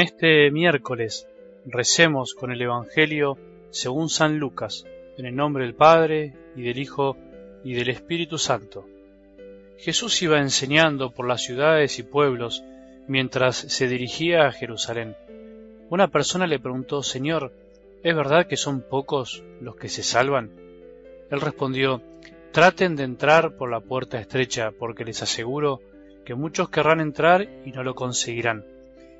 este miércoles recemos con el Evangelio según San Lucas, en el nombre del Padre y del Hijo y del Espíritu Santo. Jesús iba enseñando por las ciudades y pueblos mientras se dirigía a Jerusalén. Una persona le preguntó, Señor, ¿es verdad que son pocos los que se salvan? Él respondió, Traten de entrar por la puerta estrecha, porque les aseguro que muchos querrán entrar y no lo conseguirán.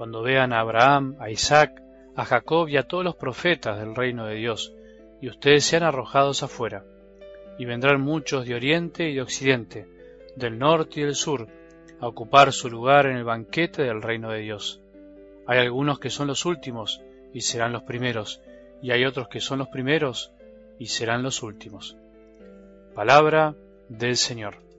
cuando vean a Abraham, a Isaac, a Jacob y a todos los profetas del reino de Dios, y ustedes sean arrojados afuera. Y vendrán muchos de oriente y de occidente, del norte y del sur, a ocupar su lugar en el banquete del reino de Dios. Hay algunos que son los últimos y serán los primeros, y hay otros que son los primeros y serán los últimos. Palabra del Señor.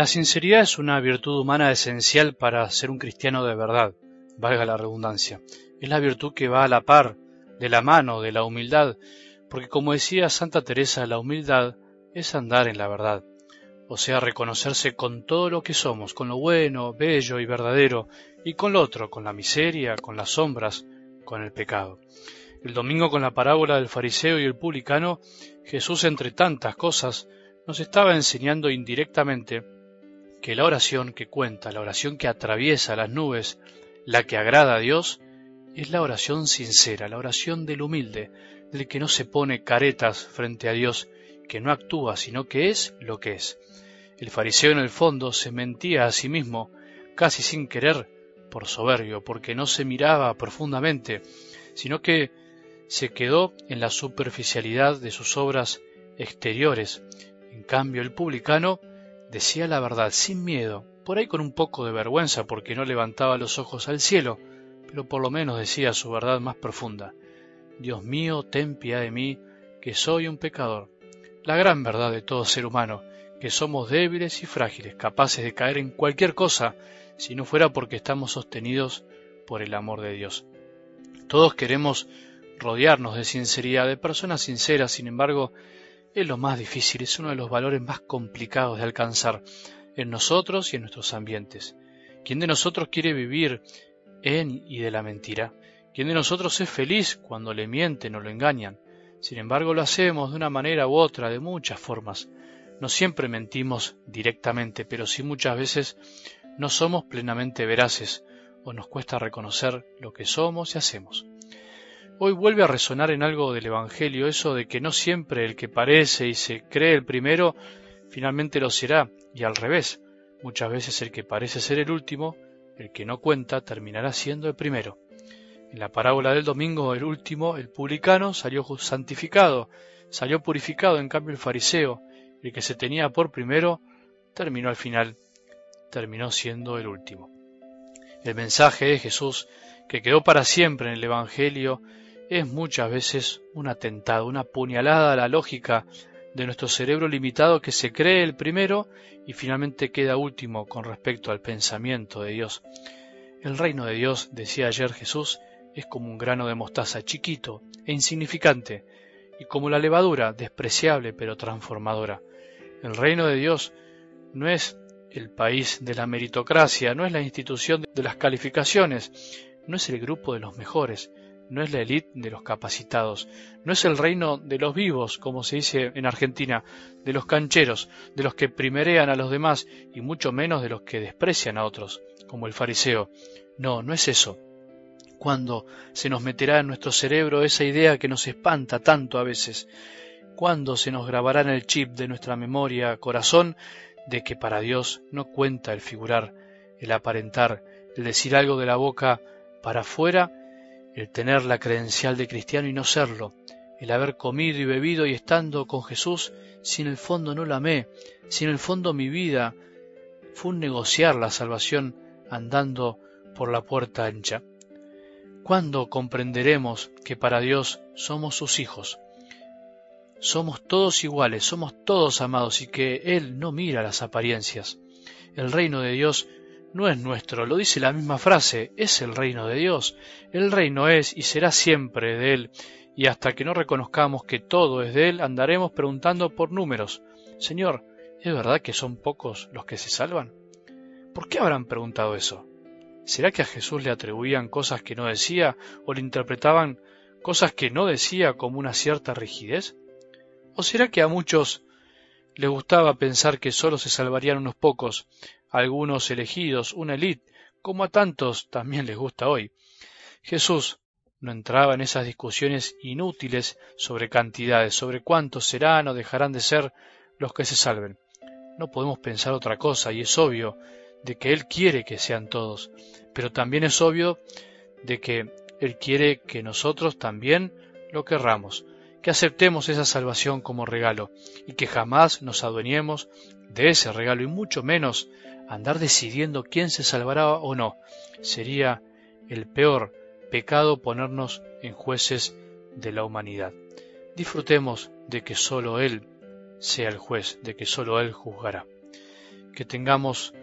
La sinceridad es una virtud humana esencial para ser un cristiano de verdad, valga la redundancia. Es la virtud que va a la par, de la mano, de la humildad, porque como decía Santa Teresa, la humildad es andar en la verdad, o sea, reconocerse con todo lo que somos, con lo bueno, bello y verdadero, y con lo otro, con la miseria, con las sombras, con el pecado. El domingo con la parábola del fariseo y el publicano, Jesús, entre tantas cosas, nos estaba enseñando indirectamente que la oración que cuenta, la oración que atraviesa las nubes, la que agrada a Dios, es la oración sincera, la oración del humilde, del que no se pone caretas frente a Dios, que no actúa, sino que es lo que es. El fariseo en el fondo se mentía a sí mismo, casi sin querer, por soberbio, porque no se miraba profundamente, sino que se quedó en la superficialidad de sus obras exteriores. En cambio, el publicano Decía la verdad sin miedo, por ahí con un poco de vergüenza porque no levantaba los ojos al cielo, pero por lo menos decía su verdad más profunda. Dios mío, ten piedad de mí, que soy un pecador. La gran verdad de todo ser humano, que somos débiles y frágiles, capaces de caer en cualquier cosa, si no fuera porque estamos sostenidos por el amor de Dios. Todos queremos rodearnos de sinceridad, de personas sinceras, sin embargo, es lo más difícil, es uno de los valores más complicados de alcanzar en nosotros y en nuestros ambientes. ¿Quién de nosotros quiere vivir en y de la mentira? ¿Quién de nosotros es feliz cuando le mienten o lo engañan? Sin embargo, lo hacemos de una manera u otra, de muchas formas. No siempre mentimos directamente, pero sí muchas veces no somos plenamente veraces o nos cuesta reconocer lo que somos y hacemos. Hoy vuelve a resonar en algo del Evangelio eso de que no siempre el que parece y se cree el primero finalmente lo será, y al revés, muchas veces el que parece ser el último, el que no cuenta, terminará siendo el primero. En la parábola del domingo, el último, el publicano, salió santificado, salió purificado, en cambio el fariseo, el que se tenía por primero, terminó al final, terminó siendo el último. El mensaje de Jesús, que quedó para siempre en el Evangelio, es muchas veces un atentado, una puñalada a la lógica de nuestro cerebro limitado que se cree el primero y finalmente queda último con respecto al pensamiento de Dios. El reino de Dios, decía ayer Jesús, es como un grano de mostaza chiquito e insignificante, y como la levadura, despreciable pero transformadora. El reino de Dios no es el país de la meritocracia, no es la institución de las calificaciones, no es el grupo de los mejores, no es la élite de los capacitados, no es el reino de los vivos, como se dice en Argentina, de los cancheros, de los que primerean a los demás y mucho menos de los que desprecian a otros, como el fariseo. No, no es eso. ¿Cuándo se nos meterá en nuestro cerebro esa idea que nos espanta tanto a veces? ¿Cuándo se nos grabará en el chip de nuestra memoria, corazón, de que para Dios no cuenta el figurar, el aparentar, el decir algo de la boca para afuera el tener la credencial de cristiano y no serlo, el haber comido y bebido y estando con Jesús, si en el fondo no la amé, si en el fondo mi vida fue un negociar la salvación andando por la puerta ancha. ¿Cuándo comprenderemos que para Dios somos sus hijos? Somos todos iguales, somos todos amados y que Él no mira las apariencias. El reino de Dios no es nuestro, lo dice la misma frase, es el reino de Dios. El reino es y será siempre de Él, y hasta que no reconozcamos que todo es de Él, andaremos preguntando por números. Señor, ¿es verdad que son pocos los que se salvan? ¿Por qué habrán preguntado eso? ¿Será que a Jesús le atribuían cosas que no decía o le interpretaban cosas que no decía como una cierta rigidez? ¿O será que a muchos les gustaba pensar que sólo se salvarían unos pocos, algunos elegidos, una élite, como a tantos también les gusta hoy? Jesús no entraba en esas discusiones inútiles sobre cantidades, sobre cuántos serán o dejarán de ser los que se salven. No podemos pensar otra cosa, y es obvio de que Él quiere que sean todos, pero también es obvio de que Él quiere que nosotros también lo querramos, que aceptemos esa salvación como regalo y que jamás nos adueñemos de ese regalo y mucho menos andar decidiendo quién se salvará o no. Sería el peor pecado ponernos en jueces de la humanidad. Disfrutemos de que sólo Él sea el juez, de que sólo Él juzgará. Que tengamos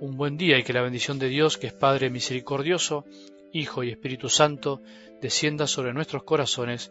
un buen día y que la bendición de Dios, que es Padre misericordioso, Hijo y Espíritu Santo, descienda sobre nuestros corazones